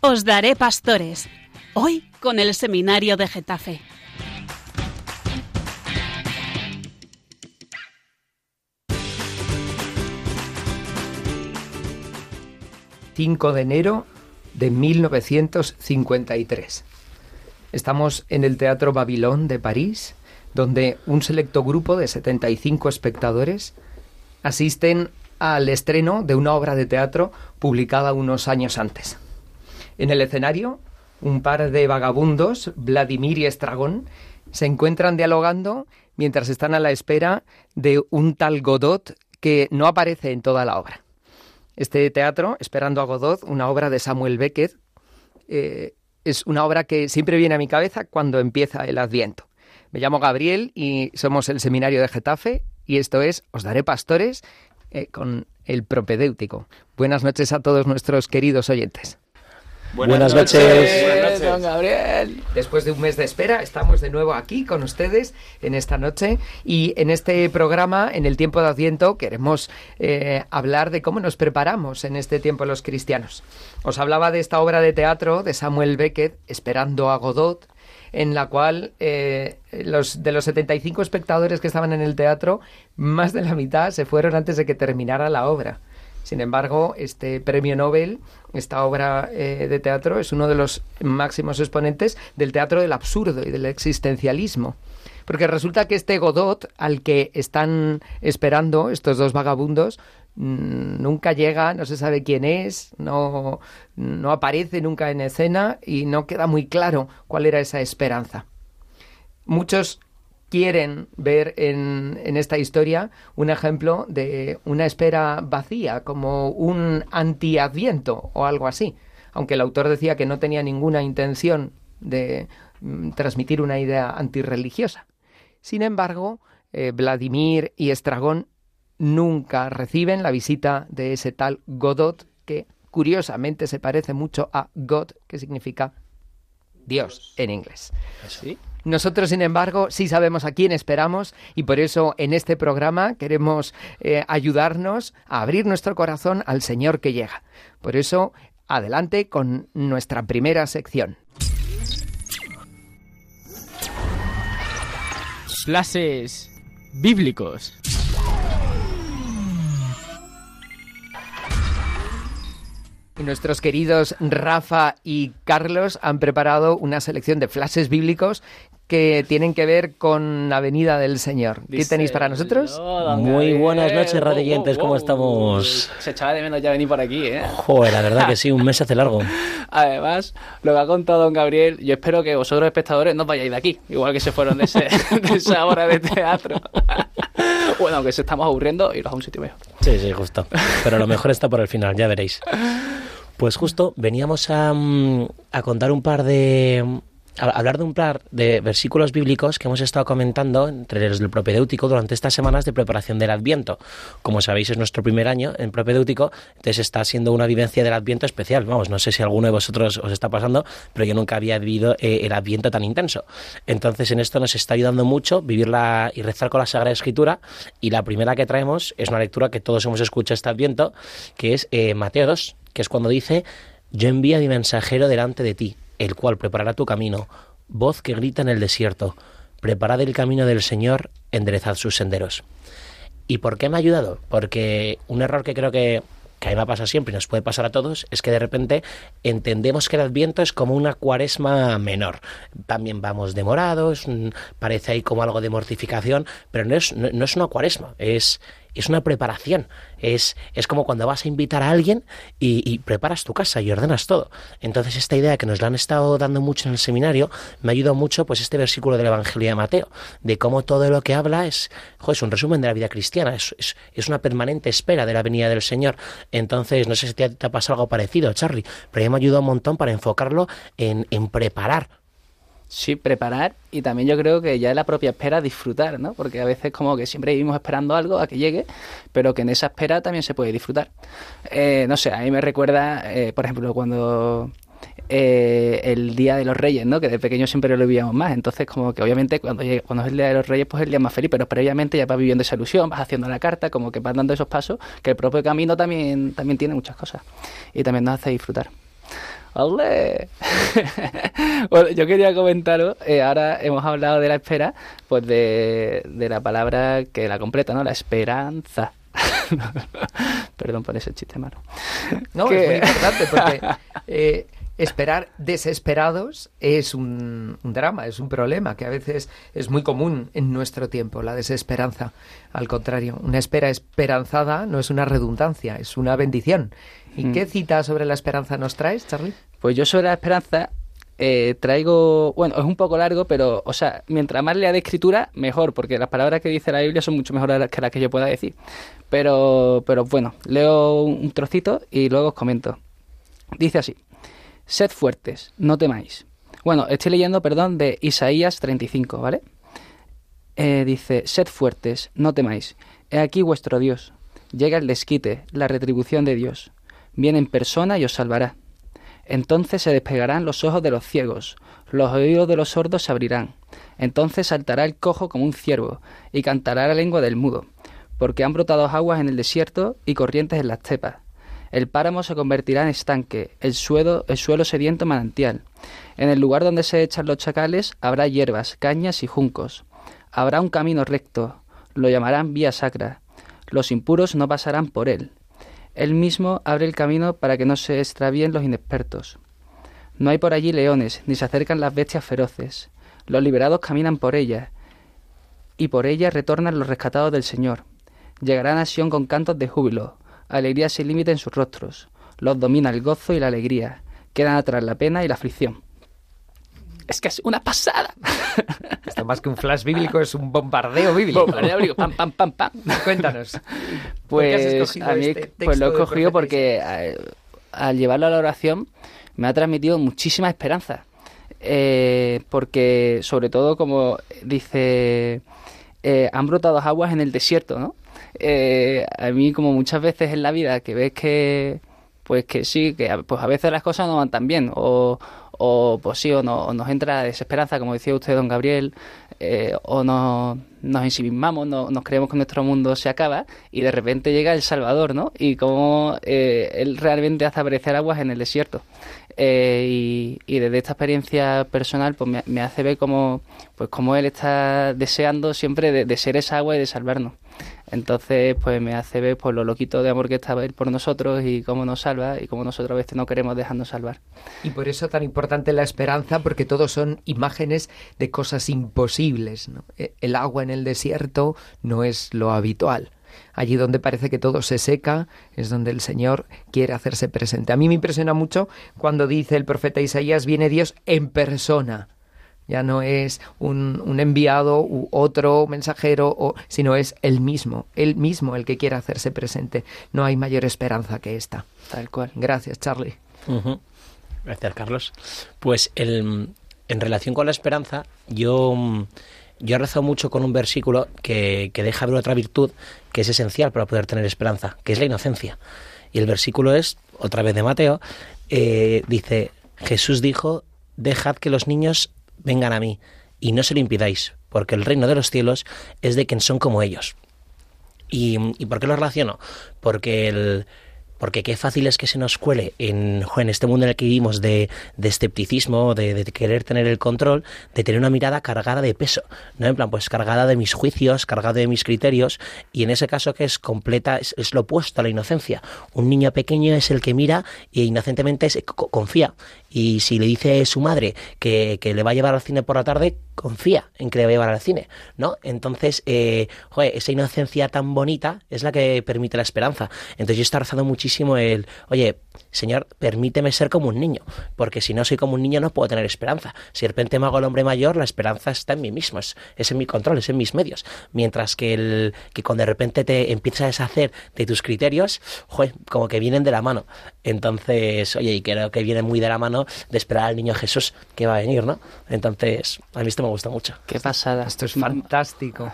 Os daré pastores. Hoy con el Seminario de Getafe. ...5 de enero de 1953. Estamos en el Teatro Babilón de París, donde un selecto grupo de 75 espectadores asisten al estreno de una obra de teatro publicada unos años antes. En el escenario, un par de vagabundos, Vladimir y Estragón, se encuentran dialogando mientras están a la espera de un tal Godot que no aparece en toda la obra. Este teatro, Esperando a Godot, una obra de Samuel Beckett, eh, es una obra que siempre viene a mi cabeza cuando empieza el Adviento. Me llamo Gabriel y somos el Seminario de Getafe y esto es Os daré pastores eh, con el propedéutico. Buenas noches a todos nuestros queridos oyentes. Buenas, noches. Buenas noches, don Gabriel. Después de un mes de espera, estamos de nuevo aquí con ustedes en esta noche y en este programa, en el tiempo de Adviento, queremos eh, hablar de cómo nos preparamos en este tiempo los cristianos. Os hablaba de esta obra de teatro de Samuel Beckett, Esperando a Godot, en la cual eh, los, de los 75 espectadores que estaban en el teatro, más de la mitad se fueron antes de que terminara la obra. Sin embargo, este premio Nobel, esta obra eh, de teatro, es uno de los máximos exponentes del teatro del absurdo y del existencialismo. Porque resulta que este Godot, al que están esperando estos dos vagabundos, mm, nunca llega, no se sabe quién es, no, no aparece nunca en escena y no queda muy claro cuál era esa esperanza. Muchos quieren ver en, esta historia un ejemplo de una espera vacía, como un antiadviento o algo así. Aunque el autor decía que no tenía ninguna intención de mm, transmitir una idea antirreligiosa. Sin embargo, eh, Vladimir y Estragón nunca reciben la visita de ese tal Godot que curiosamente se parece mucho a God, que significa Dios en inglés. ¿Sí? Nosotros, sin embargo, sí sabemos a quién esperamos y por eso en este programa queremos eh, ayudarnos a abrir nuestro corazón al Señor que llega. Por eso, adelante con nuestra primera sección. Clases bíblicos. Nuestros queridos Rafa y Carlos han preparado una selección de flashes bíblicos que tienen que ver con la venida del Señor. ¿Qué tenéis para nosotros? Muy buenas noches, radioyentes, ¿cómo estamos? Se echaba de menos ya venir por aquí, ¿eh? Joder, la verdad que sí, un mes hace largo. Además, lo que ha contado don Gabriel, yo espero que vosotros espectadores no vayáis de aquí, igual que se fueron de, ese, de esa hora de teatro. bueno, aunque se estamos aburriendo, iros a un sitio mejor. Sí, sí, justo. Pero lo mejor está por el final, ya veréis. Pues justo veníamos a, a contar un par de hablar de un par de versículos bíblicos que hemos estado comentando entre los del propedéutico durante estas semanas de preparación del Adviento. Como sabéis, es nuestro primer año en propedéutico, entonces está siendo una vivencia del Adviento especial. Vamos, no sé si alguno de vosotros os está pasando, pero yo nunca había vivido eh, el Adviento tan intenso. Entonces, en esto nos está ayudando mucho vivirla y rezar con la Sagrada Escritura. Y la primera que traemos es una lectura que todos hemos escuchado este Adviento, que es eh, Mateo 2, que es cuando dice: Yo envío a mi mensajero delante de ti el cual preparará tu camino, voz que grita en el desierto, preparad el camino del Señor, enderezad sus senderos. ¿Y por qué me ha ayudado? Porque un error que creo que, que a mí me pasa siempre y nos puede pasar a todos es que de repente entendemos que el Adviento es como una cuaresma menor. También vamos demorados, parece ahí como algo de mortificación, pero no es, no es una cuaresma, es, es una preparación. Es, es como cuando vas a invitar a alguien y, preparas tu casa y ordenas todo. Entonces esta idea que nos la han estado dando mucho en el seminario me ayudó mucho pues este versículo del Evangelio de Mateo, de cómo todo lo que habla es, es un resumen de la vida cristiana, es, es, una permanente espera de la venida del Señor. Entonces, no sé si te, ha pasado algo parecido, Charlie, pero a mí me ayudó un montón para enfocarlo en, en preparar Sí, preparar y también yo creo que ya es la propia espera disfrutar, ¿no? Porque a veces como que siempre vivimos esperando algo a que llegue, pero que en esa espera también se puede disfrutar. Eh, no sé, a mí me recuerda, eh, por ejemplo, cuando eh, el Día de los Reyes, ¿no? Que de pequeño siempre lo vivíamos más. Entonces, como que obviamente cuando, cuando es el Día de los Reyes, pues es el día más feliz, pero previamente ya vas viviendo esa ilusión, vas haciendo la carta, como que vas dando esos pasos, que el propio camino también, también tiene muchas cosas y también nos hace disfrutar. ¡Ole! bueno, yo quería comentaros, eh, ahora hemos hablado de la espera, pues de, de la palabra que la completa, ¿no? La esperanza. Perdón por ese chiste malo. No, Que- es muy importante porque eh, esperar desesperados es un, un drama, es un problema que a veces es muy común en nuestro tiempo, la desesperanza. Al contrario, una espera esperanzada no es una redundancia, es una bendición. ¿Y Mm. qué cita sobre la esperanza nos traes, Charlie? Pues yo sobre la esperanza eh, traigo, bueno, es un poco largo, pero, o sea, mientras más lea de escritura, mejor, porque las palabras que dice la Biblia son mucho mejores que las que yo pueda decir. Pero, pero bueno, leo un trocito y luego os comento. Dice así, sed fuertes, no temáis. Bueno, estoy leyendo, perdón, de Isaías 35, ¿vale? Eh, dice, sed fuertes, no temáis. He aquí vuestro Dios. Llega el desquite, la retribución de Dios. Viene en persona y os salvará. Entonces se despegarán los ojos de los ciegos, los oídos de los sordos se abrirán. Entonces saltará el cojo como un ciervo, y cantará la lengua del mudo, porque han brotado aguas en el desierto y corrientes en las tepas. El páramo se convertirá en estanque, el suelo, el suelo sediento en manantial. En el lugar donde se echan los chacales habrá hierbas, cañas y juncos. Habrá un camino recto, lo llamarán vía sacra. Los impuros no pasarán por él. Él mismo abre el camino para que no se extravíen los inexpertos. No hay por allí leones, ni se acercan las bestias feroces. Los liberados caminan por ella, y por ella retornan los rescatados del Señor. Llegarán a Sión con cantos de júbilo, alegría sin límite en sus rostros. Los domina el gozo y la alegría, quedan atrás la pena y la aflicción. Es que es una pasada. Esto más que un flash bíblico es un bombardeo bíblico. Bombardeo bíblico, pam, pam, pam, pam. Cuéntanos. ¿Por qué has Pues a mí este pues lo he profeta porque al llevarlo a la oración me ha transmitido muchísima esperanza. Eh, porque sobre todo como dice eh, han brotado aguas en el desierto, ¿no? Eh, a mí como muchas veces en la vida que ves que pues que sí, que a- pues a veces las cosas no van tan bien o, o pues sí, o, no- nos entra desesperanza, como decía usted, don Gabriel, eh, o nos, nos ensimismamos, no- nos creemos que nuestro mundo se acaba y de repente llega el Salvador, ¿no? Y cómo eh, él realmente hace aparecer aguas en el desierto. Eh, y, y desde esta experiencia personal pues me, hace ver cómo, pues cómo él está deseando siempre de ser esa agua y de salvarnos. Entonces, pues me hace ver pues, lo loquito de amor que está él por nosotros y cómo nos salva y cómo nosotros a veces no queremos dejarnos salvar. Y por eso tan importante la esperanza, porque todos son imágenes de cosas imposibles. E- El agua en el desierto no es lo habitual. Allí donde parece que todo se seca es donde el Señor quiere hacerse presente. A mí me impresiona mucho cuando dice el profeta Isaías, viene Dios en persona. Ya no es un, un enviado u otro mensajero, o, sino es el mismo, el mismo el que quiere hacerse presente. No hay mayor esperanza que esta. Tal cual. Gracias, Charlie. Gracias, Carlos. Pues el- en relación con la esperanza, yo, yo he rezado mucho con un versículo que, que deja ver otra virtud que es esencial para poder tener esperanza, que es la inocencia. Y el versículo es, otra vez de Mateo, eh, dice, Jesús dijo, dejad que los niños vengan a mí y no se lo impidáis, porque el reino de los cielos es de quien son como ellos. ¿Y, y por qué lo relaciono? Porque el, porque qué fácil es que se nos cuele en, en este mundo en el que vivimos de, de escepticismo, de, de querer tener el control, de tener una mirada cargada de peso, ¿no? En plan, pues cargada de mis juicios, cargada de mis criterios, y en ese caso que es completa, es, es lo opuesto a la inocencia. Un niño pequeño es el que mira e inocentemente se co- confía. Y si le dice su madre que, que le va a llevar al cine por la tarde, confía en que le va a llevar al cine, ¿no? Entonces, eh, joder, esa inocencia tan bonita es la que permite la esperanza. Entonces yo estoy rezando muchísimo el, oye, Señor, permíteme ser como un niño, porque si no soy como un niño no puedo tener esperanza. Si de repente me hago el hombre mayor, la esperanza está en mí mismo, es, es en mi control, es en mis medios. Mientras que, el, que cuando de repente te empiezas a deshacer de tus criterios, joder, como que vienen de la mano. Entonces, oye, y creo que viene muy de la mano de esperar al niño Jesús que va a venir, ¿no? Entonces, a mí esto me gusta mucho. Qué pasada. Esto es fantástico.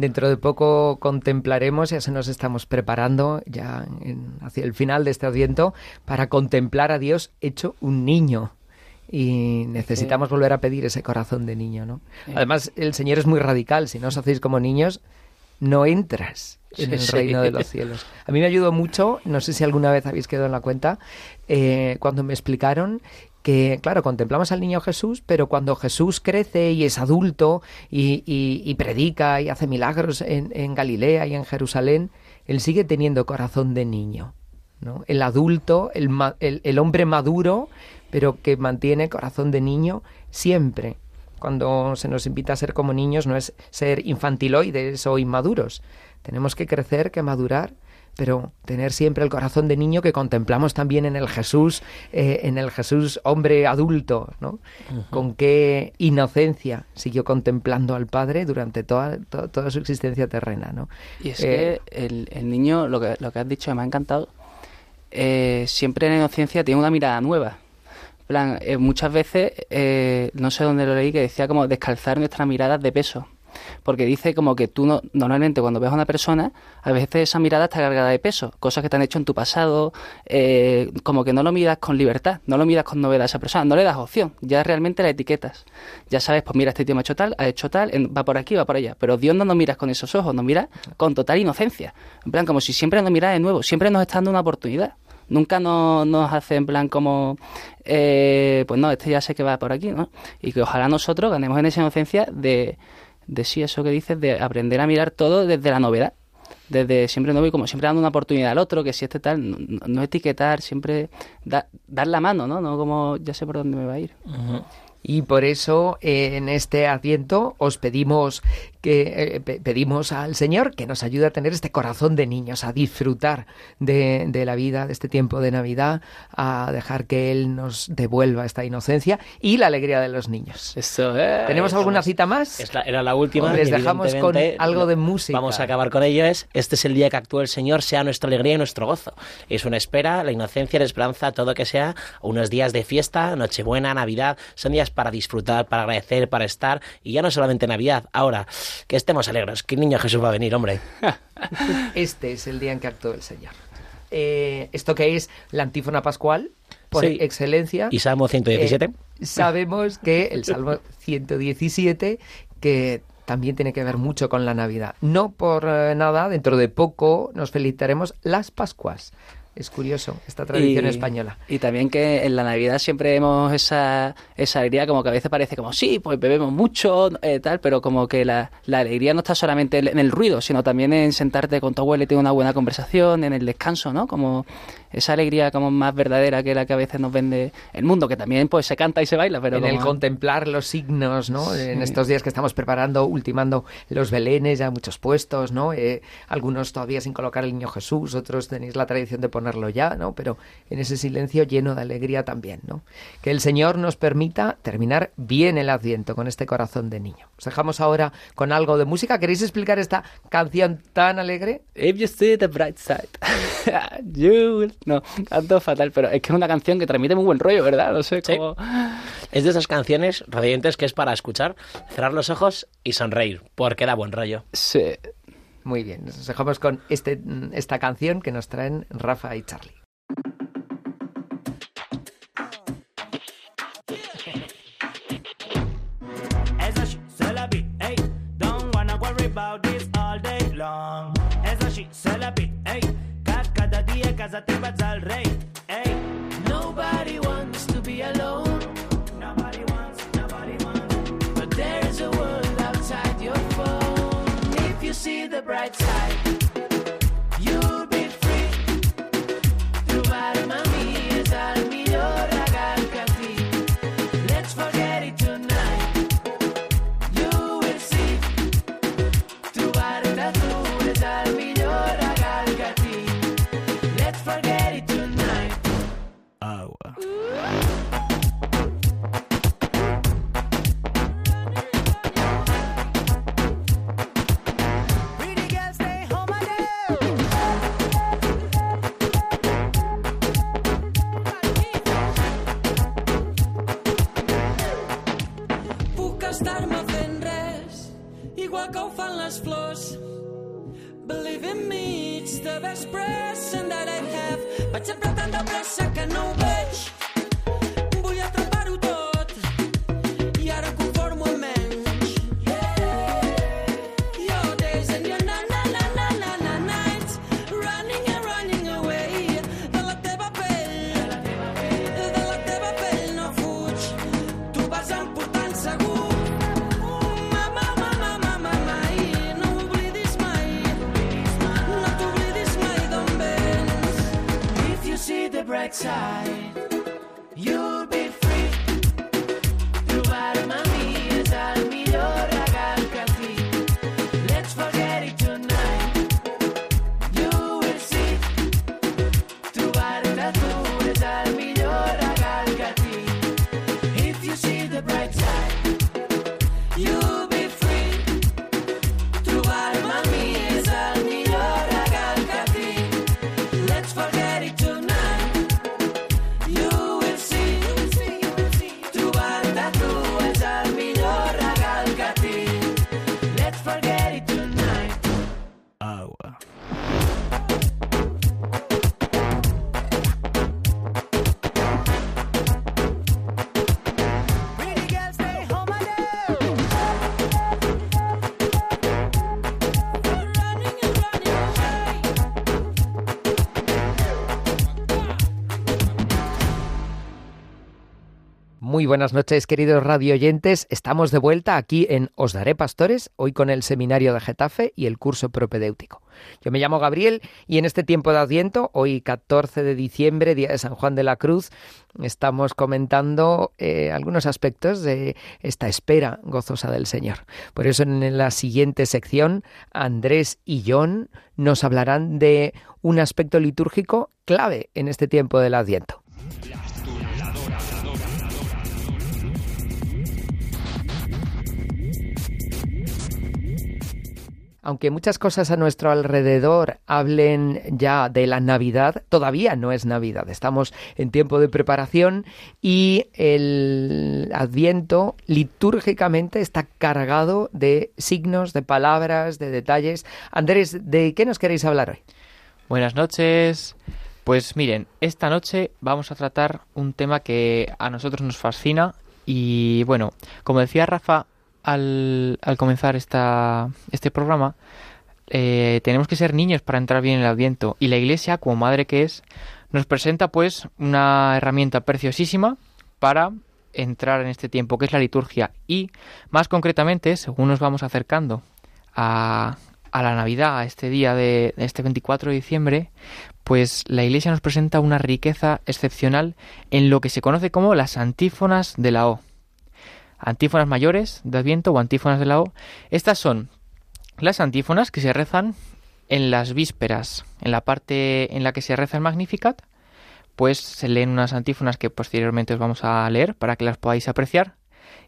Dentro de poco contemplaremos, ya se nos estamos preparando ya en- hacia el final de este adviento para contemplar a Dios hecho un niño. Y necesitamos volver a pedir ese corazón de niño, ¿no? Sí. Además, el Señor es muy radical. Si no os hacéis como niños, no entras en el reino de los cielos. A mí me ayudó mucho, no sé si alguna vez habéis quedado en la cuenta, eh, cuando me explicaron que, claro, contemplamos al niño Jesús, pero cuando Jesús crece y es adulto y, predica y hace milagros en, Galilea y en Jerusalén, él sigue teniendo corazón de niño. ¿no? El adulto, el, el hombre maduro, pero que mantiene corazón de niño siempre. Cuando se nos invita a ser como niños no es ser infantiloides o inmaduros. Tenemos que crecer, que madurar pero tener siempre el corazón de niño que contemplamos también en el Jesús, eh, en el Jesús hombre adulto, ¿no? Con qué inocencia siguió contemplando al Padre durante toda, toda su existencia terrena, ¿no? Y es que eh, el, niño, lo que, lo que has dicho me ha encantado, eh, siempre en la inocencia tiene una mirada nueva. plan, muchas veces, no sé dónde lo leí, que decía como descalzar nuestras miradas de peso porque dice como que tú no, normalmente cuando ves a una persona, a veces esa mirada está cargada de peso, cosas que te han hecho en tu pasado, eh, como que no lo miras con libertad, no lo miras con novedad a esa persona, no le das opción, ya realmente la etiquetas. Ya sabes, pues mira, este tío me ha hecho tal, ha hecho tal, va por aquí, va por allá, pero Dios no nos miras con esos ojos, nos mira con total inocencia, en plan como si siempre nos mira de nuevo, siempre nos está dando una oportunidad nunca nos, nos hace en plan como, eh, pues no, este ya sé que va por aquí, ¿no? Y que ojalá nosotros ganemos en esa inocencia de, de sí, eso que dices, de aprender a mirar todo desde la novedad. Desde siempre no voy como siempre dando una oportunidad al otro, que si este tal, no, etiquetar, siempre dar la mano, ¿no? No como ya sé por dónde me va a ir. Y por eso en este Adviento os pedimos que eh, pedimos al Señor que nos ayude a tener este corazón de niños, a disfrutar de, de, la vida, de este tiempo de Navidad, a dejar que Él nos devuelva esta inocencia y la alegría de los niños. Eso, es. ¿Tenemos alguna cita más? era la última. les dejamos con algo de música. Vamos a acabar con ello. Es, este es el día que actúa el Señor, sea nuestra alegría y nuestro gozo. Es una espera, la inocencia, la esperanza, todo que sea unos días de fiesta, Nochebuena, Navidad, son días para disfrutar, para agradecer, para estar, y ya no solamente Navidad, ahora que estemos alegres, que el niño Jesús va a venir, hombre. este es el día en que actuó el Señor. Eh, esto que es la antífona pascual, por excelencia. Y Salmo 117. Eh, sabemos que el Salmo 117, que también tiene que ver mucho con la Navidad. No por eh, nada, dentro de poco nos felicitaremos las Pascuas. Es curioso esta tradición española. Y también que en la Navidad siempre vemos esa, esa alegría, como que a veces parece como, sí, pues bebemos mucho, eh, tal, pero como que la, la, alegría no está solamente en el ruido, sino también en sentarte con tu abuelo y tener una buena conversación, en el descanso, ¿no? Como esa alegría como más verdadera que la que a veces nos vende el mundo, que también pues se canta y se baila, pero en el contemplar los signos, ¿no? En estos días que estamos preparando, ultimando los belenes, ya muchos puestos, ¿no? Eh, algunos todavía sin colocar el niño Jesús, otros tenéis la tradición de ponerlo ya, ¿no? Pero en ese silencio lleno de alegría también, ¿no? Que el Señor nos permita terminar bien el Adviento con este corazón de niño. Os dejamos ahora con algo de música. ¿Queréis explicar esta canción tan alegre? If you see the bright side, you no, canto fatal, pero es que es una canción que transmite muy buen rollo, ¿verdad? No sé cómo... Es de esas canciones radiantes que es para escuchar, cerrar los ojos y sonreír, porque da buen rollo. Sí. Muy bien, nos dejamos con este, esta canción que nos traen Rafa y Charlie. Casa teva al rey. Hey. Buenas noches, queridos radioyentes. Estamos de vuelta aquí en Os Daré Pastores, hoy con el seminario de Getafe y el curso propedéutico. Yo me llamo Gabriel y en este tiempo de Adviento, hoy 14 de diciembre, día de San Juan de la Cruz, estamos comentando eh, algunos aspectos de esta espera gozosa del Señor. Por eso en la siguiente sección, Andrés y John nos hablarán de un aspecto litúrgico clave en este tiempo del Adviento. Aunque muchas cosas a nuestro alrededor hablen ya de la Navidad, todavía no es Navidad. Estamos en tiempo de preparación y el Adviento litúrgicamente está cargado de signos, de palabras, de detalles. Andrés, ¿de qué nos queréis hablar hoy? Buenas noches. Pues miren, esta noche vamos a tratar un tema que a nosotros nos fascina y bueno, como decía Rafa al, comenzar esta, este programa, eh, tenemos que ser niños para entrar bien en el Adviento y la Iglesia, como madre que es, nos presenta pues una herramienta preciosísima para entrar en este tiempo, que es la liturgia y más concretamente, según nos vamos acercando a, a la Navidad, a este día de, de este 24 de diciembre, pues la Iglesia nos presenta una riqueza excepcional en lo que se conoce como las antífonas de la O. Antífonas mayores de Adviento o antífonas de la O. Estas son las antífonas que se rezan en las vísperas, en la parte en la que se reza el Magnificat, pues se leen unas antífonas que posteriormente os vamos a leer para que las podáis apreciar.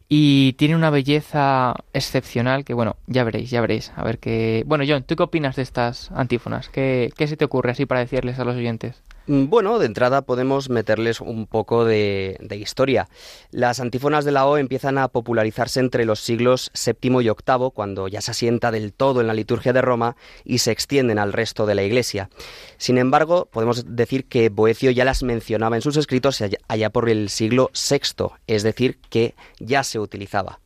Y tiene una belleza excepcional que, bueno, ya veréis, ya veréis. A ver qué... Bueno, John, ¿tú qué opinas de estas antífonas? ¿Qué, qué se te ocurre así para decirles a los oyentes? Mm, Bueno, de entrada podemos meterles un poco de, de historia. Las antífonas de la O empiezan a popularizarse entre los siglos VII y VIII, cuando ya se asienta del todo en la liturgia de Roma y se extienden al resto de la Iglesia. Sin embargo, podemos decir que Boecio ya las mencionaba en sus escritos allá- allá por el siglo VI, es decir, que ya se utilizaba.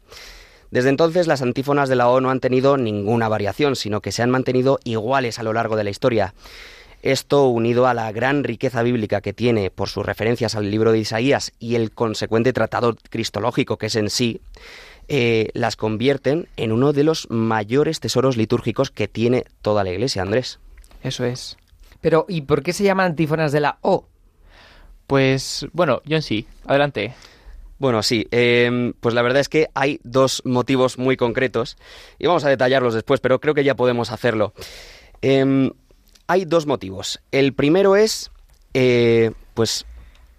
Desde entonces las antífonas de la O no han tenido ninguna variación, sino que se han mantenido iguales a lo largo de la historia. Esto, unido a la gran riqueza bíblica que tiene por sus referencias al libro de Isaías y el consecuente tratado cristológico que es en sí, eh, las convierten en uno de los mayores tesoros litúrgicos que tiene toda la Iglesia, Andrés. Eso es. Pero, ¿y por qué se llaman antífonas de la O? Pues, bueno, John sí, adelante. Bueno, sí, eh, pues la verdad es que hay dos motivos muy concretos y vamos a detallarlos después, pero creo que ya podemos hacerlo. Em, hay dos motivos. El primero es, eh, pues,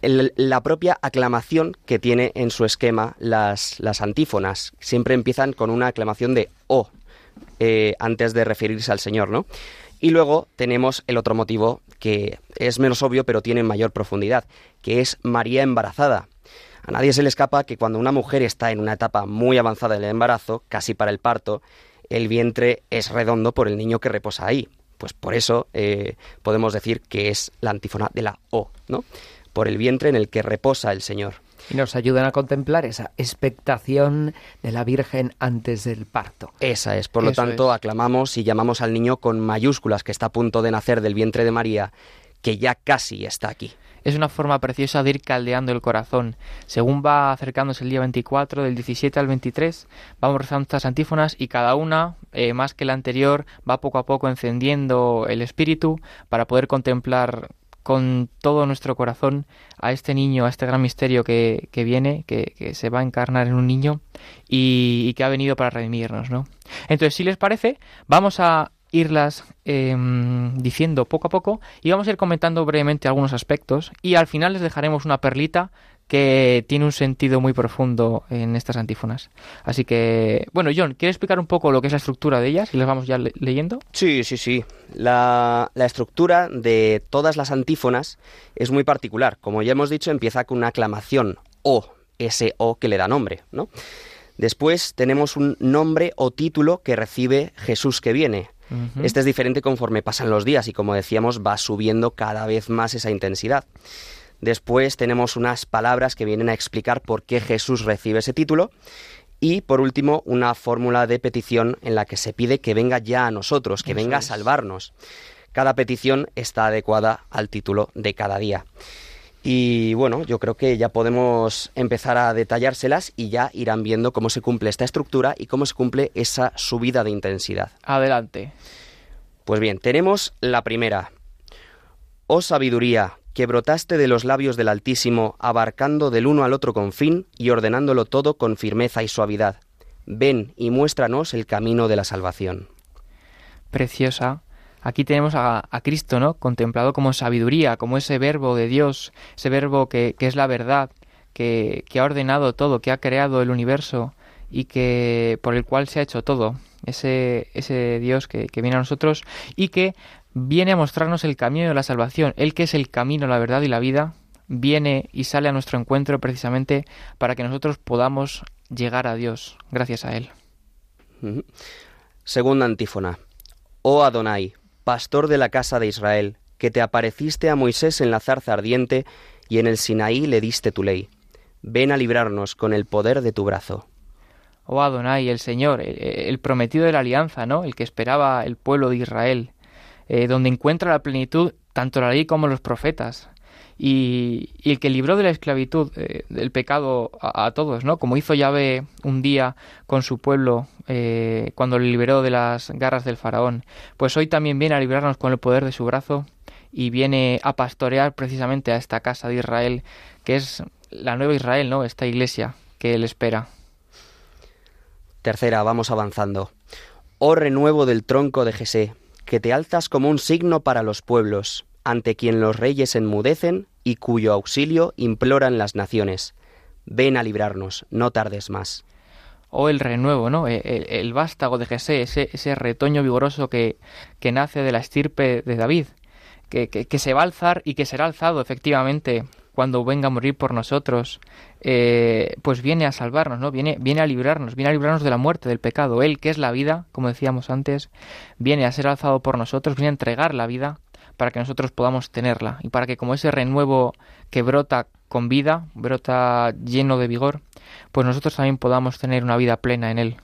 la propia aclamación que tiene en su esquema las, las antífonas. Siempre empiezan con una aclamación de O eh, antes de referirse al Señor, ¿no? Y luego tenemos el otro motivo que es menos obvio pero tiene mayor profundidad, que es María embarazada. A nadie se le escapa que cuando una mujer está en una etapa muy avanzada del embarazo, casi para el parto, el vientre es redondo por el niño que reposa ahí. Pues por eso eh, podemos decir que es la antífona de la O, ¿no? Por el vientre en el que reposa el Señor. Y nos ayudan a contemplar esa expectación de la Virgen antes del parto. Esa es. Por lo Eso tanto, es. aclamamos y llamamos al niño con mayúsculas que está a punto de nacer del vientre de María, que ya casi está aquí. Es una forma preciosa de ir caldeando el corazón. Según va acercándose el día 24, del 17 al 23, vamos rezando estas antífonas y cada una, eh, más que la anterior, va poco a poco encendiendo el espíritu para poder contemplar con todo nuestro corazón a este niño, a este gran misterio que, viene, que, que se va a encarnar en un niño y, y que ha venido para redimirnos, ¿no? Entonces, si les parece, vamos a irlas em, diciendo poco a poco y vamos a ir comentando brevemente algunos aspectos y al final les dejaremos una perlita que tiene un sentido muy profundo en estas antífonas. Así que, bueno, John, ¿quieres explicar un poco lo que es la estructura de ellas y las vamos ya le- leyendo? Sí, sí, sí. La, la estructura de todas las antífonas es muy particular. Como ya hemos dicho, empieza con una aclamación O, ese O que le da nombre, ¿no? Después tenemos un nombre o título que recibe Jesús que viene. Este es diferente conforme pasan los días y como decíamos va subiendo cada vez más esa intensidad. Después tenemos unas palabras que vienen a explicar por qué Jesús recibe ese título. Y por último, una fórmula de petición en la que se pide que venga ya a nosotros, que Eso venga a salvarnos. Cada petición está adecuada al título de cada día. Y bueno, yo creo que ya podemos empezar a detallárselas y ya irán viendo cómo se cumple esta estructura y cómo se cumple esa subida de intensidad. Adelante. Pues bien, tenemos la primera. Oh sabiduría, que brotaste de los labios del Altísimo, abarcando del uno al otro con fin y ordenándolo todo con firmeza y suavidad. Ven y muéstranos el camino de la salvación. preciosa. Aquí tenemos a, a Cristo, ¿no? Contemplado como sabiduría, como ese verbo de Dios, ese verbo que, que es la verdad, que, que ha ordenado todo, que ha creado el universo y que por el cual se ha hecho todo. Ese, ese Dios que, que viene a nosotros y que viene a mostrarnos el camino de la salvación. Él que es el camino, la verdad y la vida, viene y sale a nuestro encuentro precisamente para que nosotros podamos llegar a Dios gracias a Él. Segunda antífona. Oh Adonai, pastor de la casa de Israel, que te apareciste a Moisés en la zarza ardiente y en el Sinaí le diste tu ley. Ven a librarnos con el poder de tu brazo. Oh Adonai, el Señor, el, prometido de la alianza, ¿no? El que esperaba el pueblo de Israel, eh, donde encuentra la plenitud tanto la ley como los profetas. Y, el que libró de la esclavitud, eh, del pecado a, a todos, ¿no? Como hizo Yahvé un día con su pueblo eh, cuando le liberó de las garras del faraón, pues hoy también viene a librarnos con el poder de su brazo y viene a pastorear precisamente a esta casa de Israel, que es la nueva Israel, ¿no? Esta iglesia que él espera. Tercera, vamos avanzando. Oh renuevo del tronco de Jesé, que te alzas como un signo para los pueblos, ante quien los reyes enmudecen y cuyo auxilio imploran las naciones. Ven a librarnos, no tardes más. o el renuevo, ¿no? E- El, el vástago de Jesé, ese, ese retoño vigoroso que, que nace de la estirpe de David, que, que, que se va a alzar y que será alzado efectivamente cuando venga a morir por nosotros, eh, pues viene a salvarnos, ¿no? Viene, viene a librarnos, viene a librarnos de la muerte, del pecado. Él, que es la vida, como decíamos antes, viene a ser alzado por nosotros, viene a entregar la vida para que nosotros podamos tenerla y para que como ese renuevo que brota con vida, brota lleno de vigor, pues nosotros también podamos tener una vida plena en Él.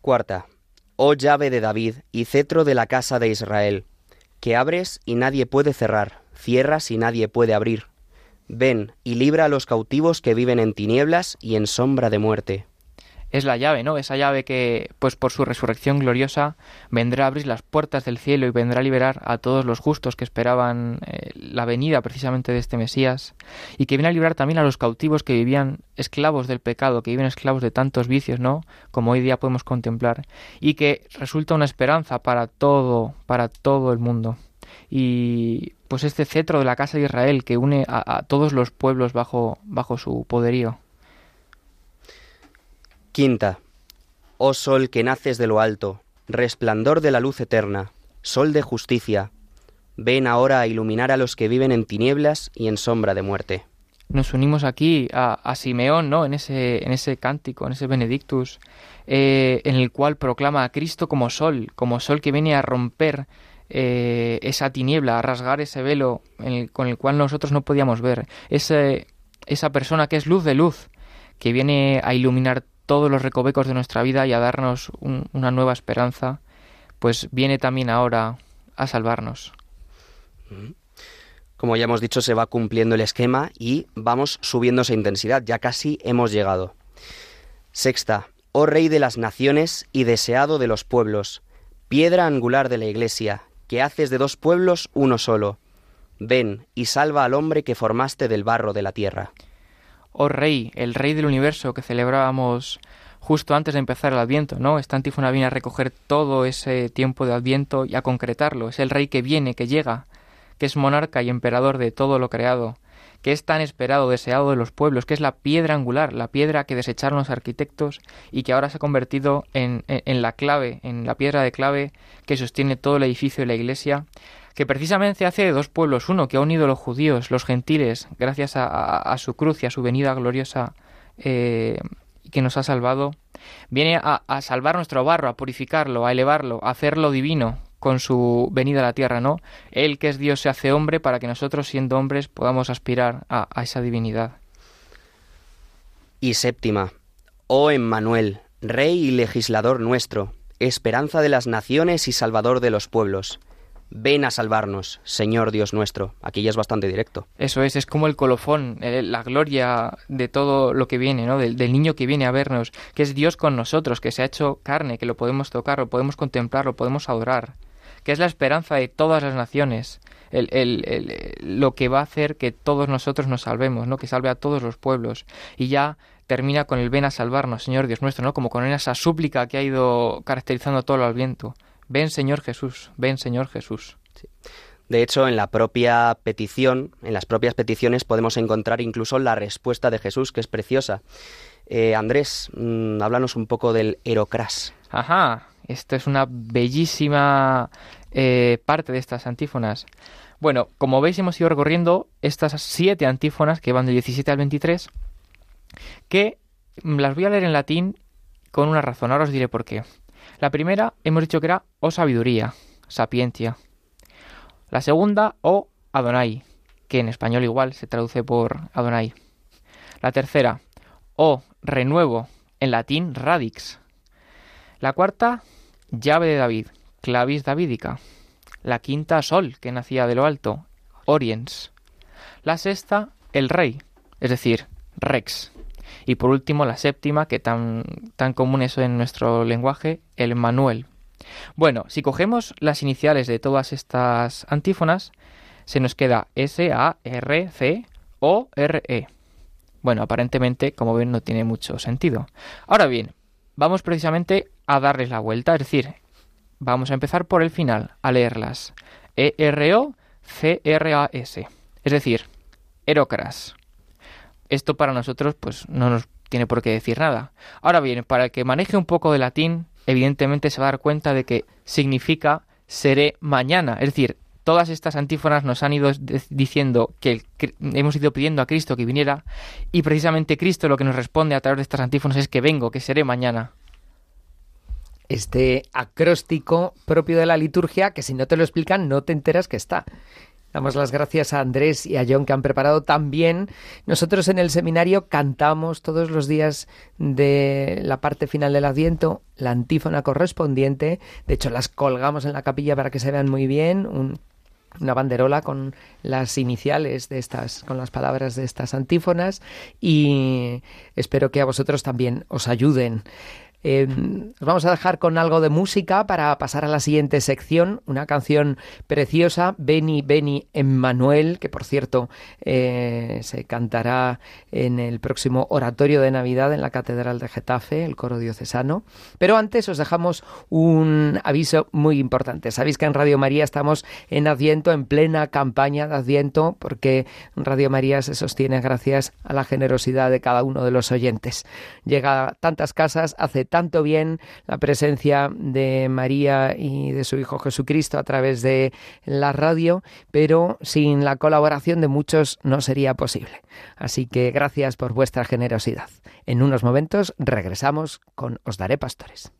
Cuarta. Oh llave de David y cetro de la casa de Israel, que abres y nadie puede cerrar, cierras y nadie puede abrir. Ven y libra a los cautivos que viven en tinieblas y en sombra de muerte. Es la llave, ¿no? Esa llave que, pues por su resurrección gloriosa, vendrá a abrir las puertas del cielo y vendrá a liberar a todos los justos que esperaban eh, la venida precisamente de este Mesías y que viene a liberar también a los cautivos que vivían esclavos del pecado, que viven esclavos de tantos vicios, ¿no? Como hoy día podemos contemplar y que resulta una esperanza para todo, para todo el mundo. Y pues este cetro de la casa de Israel que une a, a todos los pueblos bajo, bajo su poderío. Quinta. Oh sol que naces de lo alto, resplandor de la luz eterna, sol de justicia, ven ahora a iluminar a los que viven en tinieblas y en sombra de muerte. nos unimos aquí a, Simeón, ¿no? En ese, en ese cántico, en ese Benedictus, eh, en el cual proclama a Cristo como sol, como sol que viene a romper eh, esa tiniebla, a rasgar ese velo con el cual nosotros no podíamos ver. Ese, esa persona que es luz de luz, que viene a iluminar todos los recovecos de nuestra vida y a darnos un- una nueva esperanza, pues viene también ahora a salvarnos. Como ya hemos dicho, se va cumpliendo el esquema y vamos subiendo esa intensidad. Ya casi hemos llegado. Sexta. Oh Rey de las naciones y deseado de los pueblos, piedra angular de la Iglesia, que haces de dos pueblos uno solo. Ven y salva al hombre que formaste del barro de la tierra. Oh Rey, el Rey del universo que celebrábamos justo antes de empezar el Adviento, ¿no? Esta antífona viene a recoger todo ese tiempo de Adviento y a concretarlo. Es el Rey que viene, que llega, que es monarca y emperador de todo lo creado, que es tan esperado, deseado de los pueblos, que es la piedra angular, la piedra que desecharon los arquitectos y que ahora se ha convertido en, en- en la clave, en la piedra de clave que sostiene todo el edificio de la iglesia, que precisamente hace de dos pueblos uno, que ha unido a los judíos, los gentiles, gracias a, su cruz y a su venida gloriosa eh, que nos ha salvado, viene a, a salvar nuestro barro, a purificarlo, a elevarlo, a hacerlo divino con su venida a la tierra, ¿no? Él que es Dios se hace hombre para que nosotros, siendo hombres, podamos aspirar a, a esa divinidad. Y séptima, oh Emmanuel, Rey y legislador nuestro, esperanza de las naciones y salvador de los pueblos. Ven a salvarnos, Señor Dios nuestro. Aquí ya es bastante directo. Eso es, es como el colofón, eh, la gloria de todo lo que viene, ¿no? Del, niño que viene a vernos, que es Dios con nosotros, que se ha hecho carne, que lo podemos tocar, lo podemos contemplar, lo podemos adorar, que es la esperanza de todas las naciones, el, el- lo que va a hacer que todos nosotros nos salvemos, ¿no? Que salve a todos los pueblos. Y ya termina con el ven a salvarnos, Señor Dios nuestro, ¿no? Como con esa súplica que ha ido caracterizando todo el Adviento. Ven, Señor Jesús, ven, Señor Jesús. De hecho, en la propia petición, en las propias peticiones podemos encontrar incluso la respuesta de Jesús, que es preciosa. Eh, Andrés, mm, háblanos un poco del Herocras. Ajá, esto es una bellísima eh, parte de estas antífonas. Bueno, como veis hemos ido recorriendo estas siete antífonas que van del 17 al 23, que las voy a leer en latín con una razón, ahora os diré por qué. La primera hemos dicho que era o sabiduría, sapientia. La segunda o Adonai, que en español igual se traduce por Adonai. La tercera o renuevo, en latín radix. La cuarta, llave de David, clavis davídica. La quinta, sol, que nacía de lo alto, oriens. La sexta, el rey, es decir, rex. Y por último, la séptima, que tan, tan común es en nuestro lenguaje, el manuel. Bueno, si cogemos las iniciales de todas estas antífonas, se nos queda S, A, R, C, O, R, E. Bueno, aparentemente, como ven, no tiene mucho sentido. Ahora bien, vamos precisamente a darles la vuelta, es decir, vamos a empezar por el final, a leerlas. E E-R-O-C-R-A-S. Es decir, Herocras. Esto para nosotros, pues, no nos tiene por qué decir nada. Ahora bien, para el que maneje un poco de latín, evidentemente se va a dar cuenta de que significa seré mañana. Es decir, todas estas antífonas nos han ido diciendo que hemos ido pidiendo a Cristo que viniera y precisamente Cristo lo que nos responde a través de estas antífonas es que vengo, que seré mañana. Este acróstico propio de la liturgia que si no te lo explican no te enteras que está. Damos las gracias a Andrés y a John que han preparado también. Nosotros en el seminario cantamos todos los días de la parte final del Adviento la antífona correspondiente. De hecho, las colgamos en la capilla para que se vean muy bien. Un- una banderola con las iniciales de estas, con las palabras de estas antífonas y espero que a vosotros también os ayuden. Eh, os vamos a dejar con algo de música para pasar a la siguiente sección, una canción preciosa, Beni Beni Emmanuel, que por cierto eh, se cantará en el próximo oratorio de Navidad en la Catedral de Getafe, el coro diocesano. Pero antes os dejamos un aviso muy importante. Sabéis que en Radio María estamos en Adviento, en plena campaña de Adviento, porque Radio María se sostiene gracias a la generosidad de cada uno de los oyentes. Llega a tantas casas, hace tanto bien la presencia de María y de su Hijo Jesucristo a través de la radio, pero sin la colaboración de muchos no sería posible. Así que gracias por vuestra generosidad. En unos momentos regresamos con Os Daré Pastores.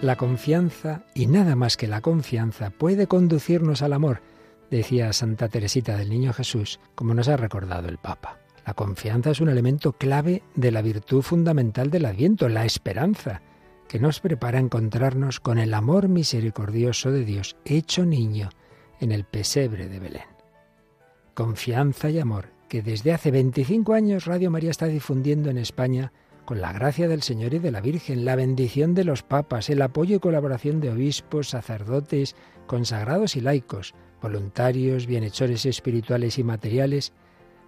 La confianza, y nada más que la confianza, puede conducirnos al amor, decía Santa Teresita del Niño Jesús, como nos ha recordado el Papa. La confianza es un elemento clave de la virtud fundamental del Adviento, la esperanza, que nos prepara a encontrarnos con el amor misericordioso de Dios hecho niño en el pesebre de Belén. Confianza y amor que desde hace 25 años Radio María está difundiendo en España con la gracia del Señor y de la Virgen, la bendición de los papas, el apoyo y colaboración de obispos, sacerdotes, consagrados y laicos, voluntarios, bienhechores espirituales y materiales,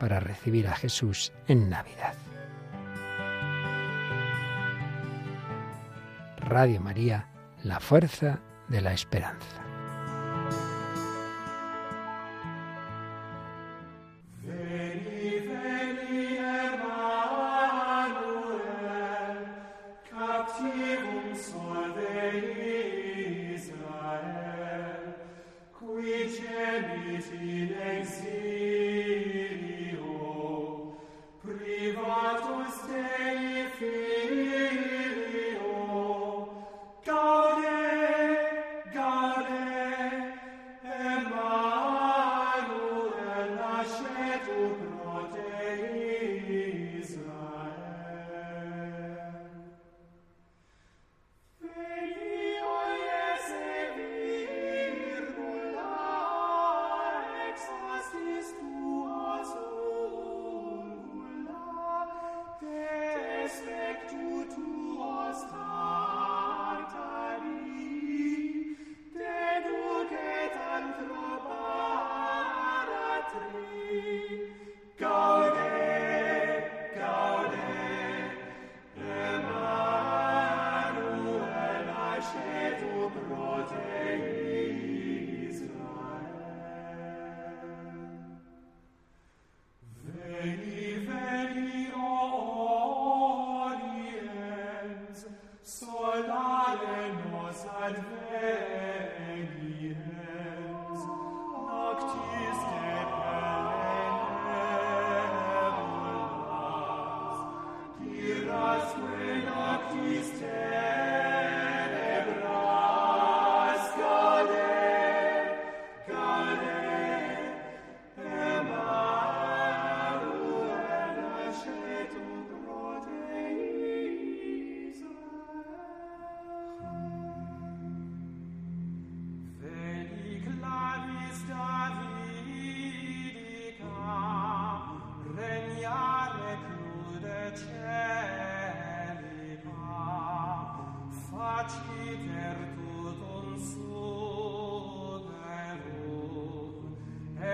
para recibir a Jesús en Navidad. Radio María, la fuerza de la esperanza.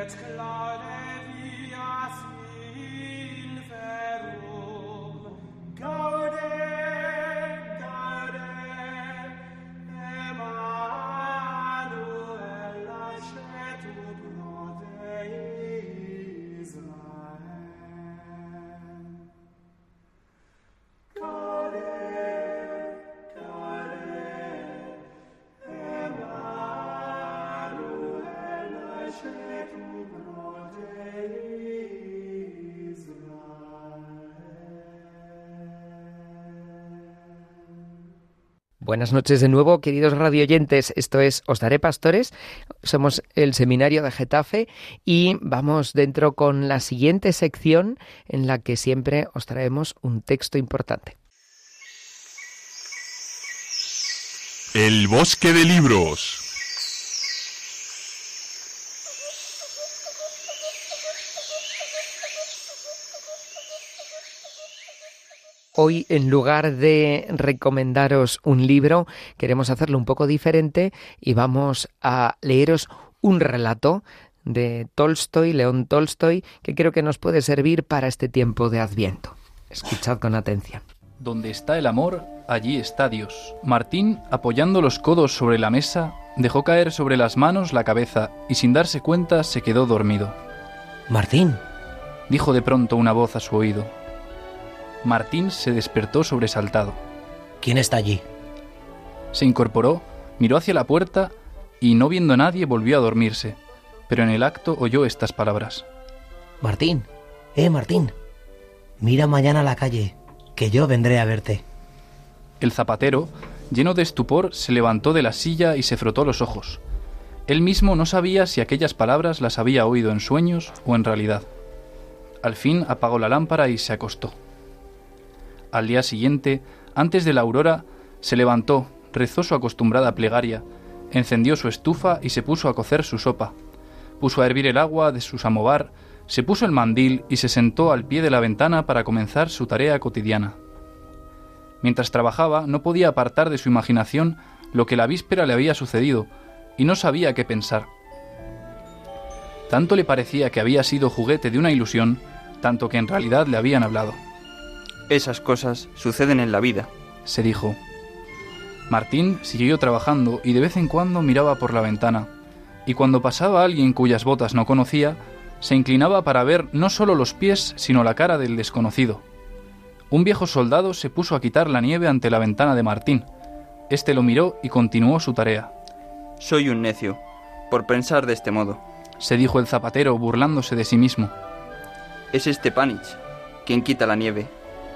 gets clogged. Buenas noches de nuevo, queridos radioyentes. Esto es Os Daré Pastores. Somos el seminario de Getafe y vamos dentro con la siguiente sección en la que siempre os traemos un texto importante. El bosque de libros. Hoy, en lugar de recomendaros un libro, queremos hacerlo un poco diferente y vamos a leeros un relato de Tolstoy, León Tolstoy, que creo que nos puede servir para este tiempo de Adviento. Escuchad con atención. Donde está el amor, allí está Dios. Martín, apoyando los codos sobre la mesa, dejó caer sobre las manos la cabeza y sin darse cuenta se quedó dormido. Martín, Dijo de pronto una voz a su oído. Martín se despertó sobresaltado. ¿quién está allí? Se incorporó, miró hacia la puerta y no viendo a nadie volvió a dormirse. Pero en el acto oyó estas palabras. Martín, eh, Martín, mira mañana a la calle, que yo vendré a verte. El zapatero, lleno de estupor, se levantó de la silla y se frotó los ojos. Él mismo no sabía si aquellas palabras las había oído en sueños o en realidad. Al fin apagó la lámpara y se acostó. Al día siguiente, antes de la aurora, se levantó, rezó su acostumbrada plegaria, encendió su estufa y se puso a cocer su sopa. Puso a hervir el agua de su samovar, se puso el mandil y se sentó al pie de la ventana para comenzar su tarea cotidiana. Mientras trabajaba, no podía apartar de su imaginación lo que la víspera le había sucedido, y no sabía qué pensar. Tanto le parecía que había sido juguete de una ilusión, tanto que en realidad le habían hablado. Esas cosas suceden en la vida, se dijo. Martín siguió trabajando y de vez en cuando miraba por la ventana, y cuando pasaba alguien cuyas botas no conocía, se inclinaba para ver no solo los pies, sino la cara del desconocido. Un viejo soldado se puso a quitar la nieve ante la ventana de Martín. Este lo miró y continuó su tarea. Soy un necio, por pensar de este modo, se dijo el zapatero burlándose de sí mismo. Es Stepanich quien quita la nieve,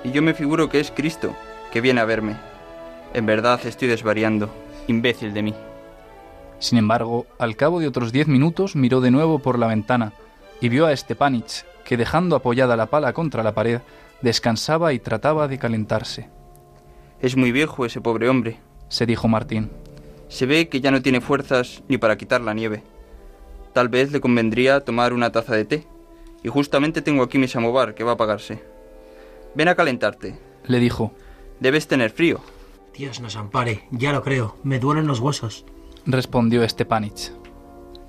y yo me figuro que es Cristo, que viene a verme. En verdad estoy desvariando, imbécil de mí. Sin embargo, al cabo de otros diez minutos miró de nuevo por la ventana y vio a Stepanich, que dejando apoyada la pala contra la pared, descansaba y trataba de calentarse. Es muy viejo ese pobre hombre, se dijo Martín. Se ve que ya no tiene fuerzas ni para quitar la nieve. Tal vez le convendría tomar una taza de té. Y justamente tengo aquí mi samovar que va a apagarse. Ven a calentarte, le dijo. Debes tener frío. Dios nos ampare, ya lo creo, me duelen los huesos, respondió Stepanich.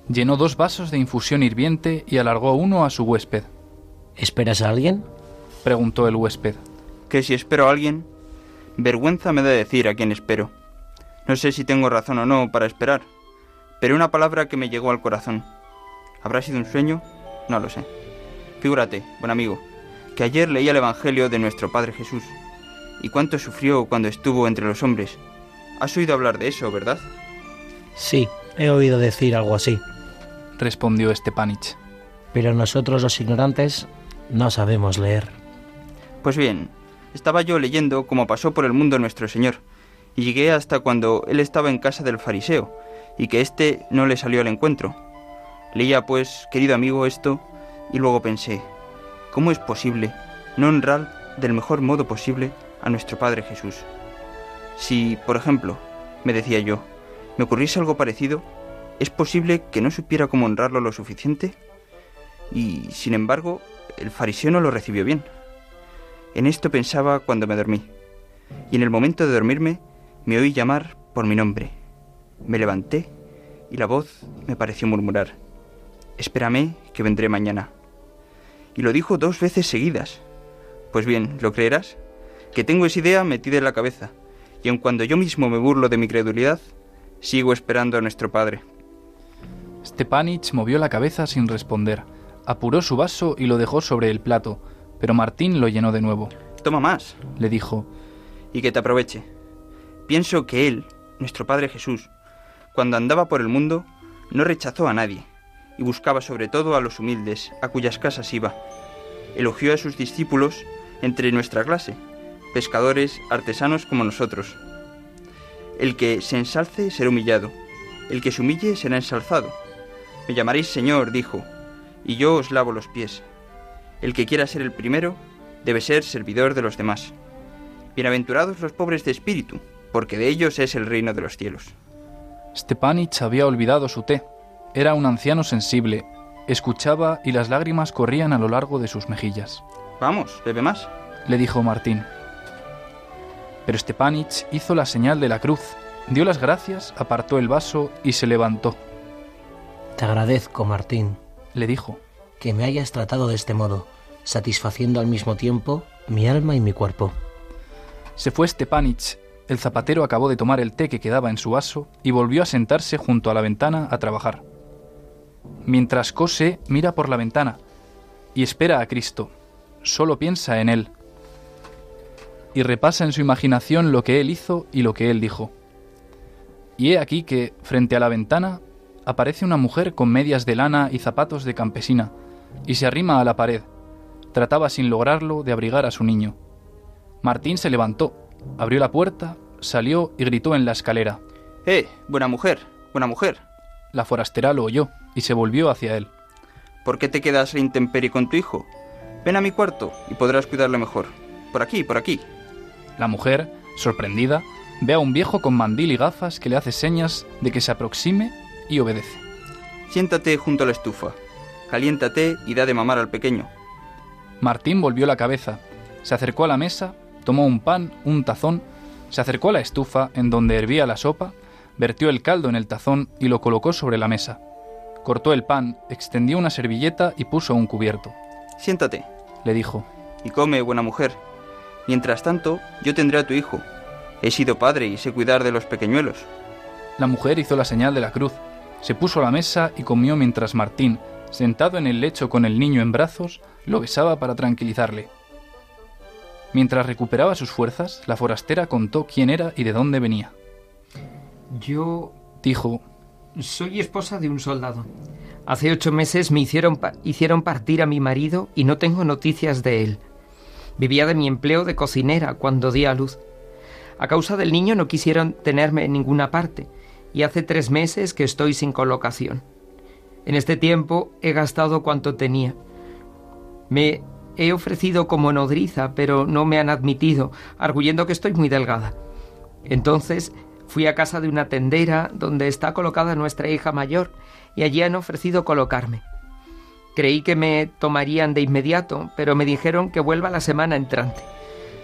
Llenó dos vasos de infusión hirviente y alargó uno a su huésped. ¿Esperas a alguien? preguntó el huésped. Que si espero a alguien, vergüenza me da decir a quién espero. No sé si tengo razón o no para esperar, pero una palabra que me llegó al corazón. ¿Habrá sido un sueño? No lo sé. Figúrate, buen amigo, que ayer leí el Evangelio de nuestro Padre Jesús. ¿Y cuánto sufrió cuando estuvo entre los hombres? ¿Has oído hablar de eso, verdad? Sí, he oído decir algo así, respondió Stepanich. Pero nosotros los ignorantes no sabemos leer. Pues bien, estaba yo leyendo cómo pasó por el mundo nuestro Señor, y llegué hasta cuando él estaba en casa del fariseo, y que éste no le salió al encuentro. Leía, pues, querido amigo, esto, y luego pensé, ¿cómo es posible no honrar del mejor modo posible a nuestro Padre Jesús? Si, por ejemplo, me decía yo, me ocurriese algo parecido, ¿es posible que no supiera cómo honrarlo lo suficiente? Y, sin embargo, el fariseo no lo recibió bien. En esto pensaba cuando me dormí, y en el momento de dormirme me oí llamar por mi nombre. Me levanté y la voz me pareció murmurar, Espérame, que vendré mañana. Y lo dijo dos veces seguidas. Pues bien, ¿lo creerás? Que tengo esa idea metida en la cabeza, y aun cuando yo mismo me burlo de mi credulidad, sigo esperando a nuestro Padre. Stepanich movió la cabeza sin responder, apuró su vaso y lo dejó sobre el plato, pero Martín lo llenó de nuevo. Toma más, le dijo. Y que te aproveche. Pienso que Él, nuestro Padre Jesús, cuando andaba por el mundo, no rechazó a nadie, y buscaba sobre todo a los humildes, a cuyas casas iba. Elogió a sus discípulos entre nuestra clase, pescadores, artesanos como nosotros. El que se ensalce será humillado, el que se humille será ensalzado. Me llamaréis Señor, dijo, y yo os lavo los pies. El que quiera ser el primero, debe ser servidor de los demás. Bienaventurados los pobres de espíritu, porque de ellos es el reino de los cielos. Stepanich había olvidado su té. Era un anciano sensible. Escuchaba y las lágrimas corrían a lo largo de sus mejillas. Vamos, bebe más, le dijo Martín. Pero Stepanich hizo la señal de la cruz, dio las gracias, apartó el vaso y se levantó. Te agradezco, Martín, le dijo, que me hayas tratado de este modo, satisfaciendo al mismo tiempo mi alma y mi cuerpo. Se fue Stepanich. El zapatero acabó de tomar el té que quedaba en su vaso y volvió a sentarse junto a la ventana a trabajar. Mientras cose, mira por la ventana y espera a Cristo. Solo piensa en Él. Y repasa en su imaginación lo que Él hizo y lo que Él dijo. Y he aquí que, frente a la ventana, aparece una mujer con medias de lana y zapatos de campesina, y se arrima a la pared. Trataba sin lograrlo de abrigar a su niño. Martín se levantó, abrió la puerta salió y gritó en la escalera. ¡Eh! Buena mujer, buena mujer. La forastera lo oyó y se volvió hacia él. ¿Por qué te quedas a intemperie con tu hijo? Ven a mi cuarto y podrás cuidarle mejor. Por aquí, por aquí. La mujer, sorprendida, ve a un viejo con mandil y gafas que le hace señas de que se aproxime y obedece. Siéntate junto a la estufa. Caliéntate y da de mamar al pequeño. Martín volvió la cabeza, se acercó a la mesa, tomó un pan, un tazón, se acercó a la estufa en donde hervía la sopa, vertió el caldo en el tazón y lo colocó sobre la mesa. Cortó el pan, extendió una servilleta y puso un cubierto. Siéntate, Le dijo, y come, buena mujer. Mientras tanto, yo tendré a tu hijo. He sido padre y sé cuidar de los pequeñuelos. La mujer hizo la señal de la cruz, se puso a la mesa y comió mientras Martín, sentado en el lecho con el niño en brazos, lo besaba para tranquilizarle. Mientras recuperaba sus fuerzas, la forastera contó quién era y de dónde venía. Yo Dijo, soy esposa de un soldado. Hace ocho meses me hicieron, pa- hicieron partir a mi marido y no tengo noticias de él. Vivía de mi empleo de cocinera cuando di a luz. A causa del niño no quisieron tenerme en ninguna parte y hace tres meses que estoy sin colocación. En este tiempo he gastado cuanto tenía. Me he ofrecido como nodriza, pero no me han admitido, arguyendo que estoy muy delgada. Entonces fui a casa de una tendera donde está colocada nuestra hija mayor y allí han ofrecido colocarme. Creí que me tomarían de inmediato, pero me dijeron que vuelva la semana entrante.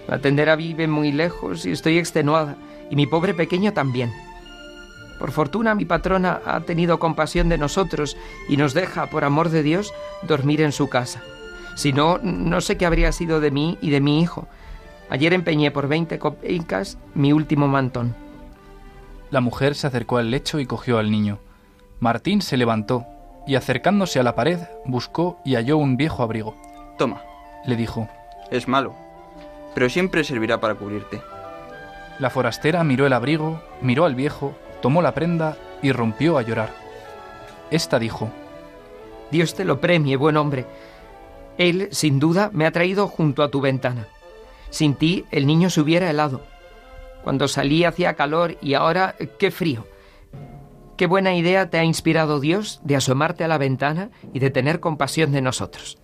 La tendera vive muy lejos y estoy extenuada, y mi pobre pequeño también. Por fortuna mi patrona ha tenido compasión de nosotros y nos deja, por amor de Dios, dormir en su casa. Si no, no sé qué habría sido de mí y de mi hijo. Ayer empeñé por 20 copecas mi último mantón. La mujer se acercó al lecho y cogió al niño. Martín se levantó y acercándose a la pared buscó y halló un viejo abrigo. Toma, Le dijo. es malo, pero siempre servirá para cubrirte. La forastera miró el abrigo, miró al viejo, tomó la prenda y rompió a llorar. Esta dijo, Dios te lo premie, buen hombre. Él, sin duda, me ha traído junto a tu ventana. Sin ti, el niño se hubiera helado. Cuando salí hacía calor y ahora, qué frío. Qué buena idea te ha inspirado Dios de asomarte a la ventana y de tener compasión de nosotros.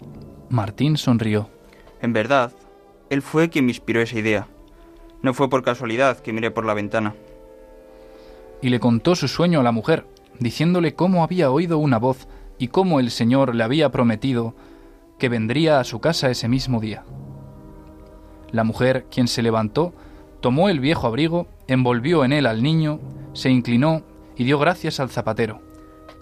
Martín sonrió. En verdad, él fue quien me inspiró esa idea. No fue por casualidad que miré por la ventana. y le contó su sueño a la mujer, diciéndole cómo había oído una voz y cómo el Señor le había prometido que vendría a su casa ese mismo día. La mujer, quien se levantó, tomó el viejo abrigo, envolvió en él al niño, se inclinó y dio gracias al zapatero.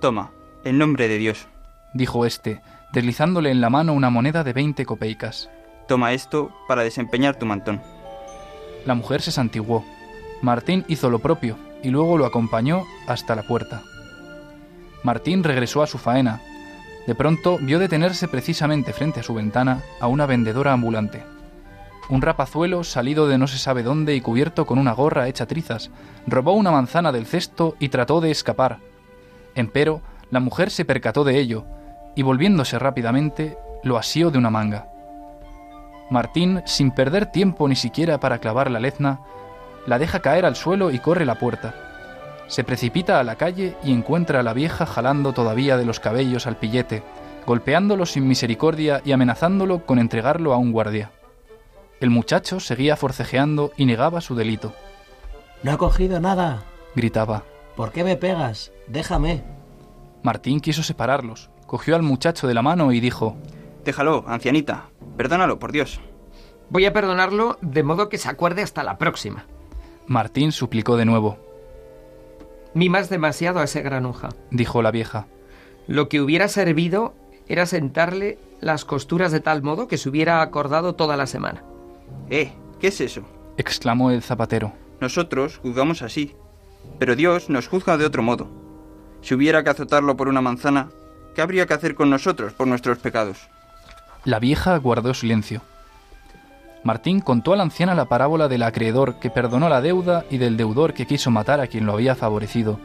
Toma, en nombre de Dios. Dijo éste, deslizándole en la mano una moneda de veinte copeicas. Toma esto para desempeñar tu mantón. La mujer se santiguó. Martín hizo lo propio y luego lo acompañó hasta la puerta. Martín regresó a su faena. De pronto vio detenerse precisamente frente a su ventana a una vendedora ambulante. Un rapazuelo salido de no se sabe dónde y cubierto con una gorra hecha trizas, robó una manzana del cesto y trató de escapar. Empero, la mujer se percató de ello y volviéndose rápidamente, lo asió de una manga. Martín, sin perder tiempo ni siquiera para clavar la lezna, la deja caer al suelo y corre la puerta. Se precipita a la calle y encuentra a la vieja jalando todavía de los cabellos al pillete, golpeándolo sin misericordia y amenazándolo con entregarlo a un guardia. El muchacho seguía forcejeando y negaba su delito. No ha cogido nada. Gritaba. ¿Por qué me pegas? Déjame. Martín quiso separarlos, cogió al muchacho de la mano y dijo Déjalo, ancianita. Perdónalo, por Dios. Voy a perdonarlo de modo que se acuerde hasta la próxima. Martín suplicó de nuevo. Mimas demasiado a ese granuja. Dijo la vieja. Lo que hubiera servido era sentarle las costuras de tal modo que se hubiera acordado toda la semana. Eh, ¿qué es eso? exclamó el zapatero. Nosotros juzgamos así, pero Dios nos juzga de otro modo. Si hubiera que azotarlo por una manzana, ¿qué habría que hacer con nosotros por nuestros pecados? La vieja guardó silencio. Martín contó a la anciana la parábola del acreedor que perdonó la deuda y del deudor que quiso matar a quien lo había favorecido.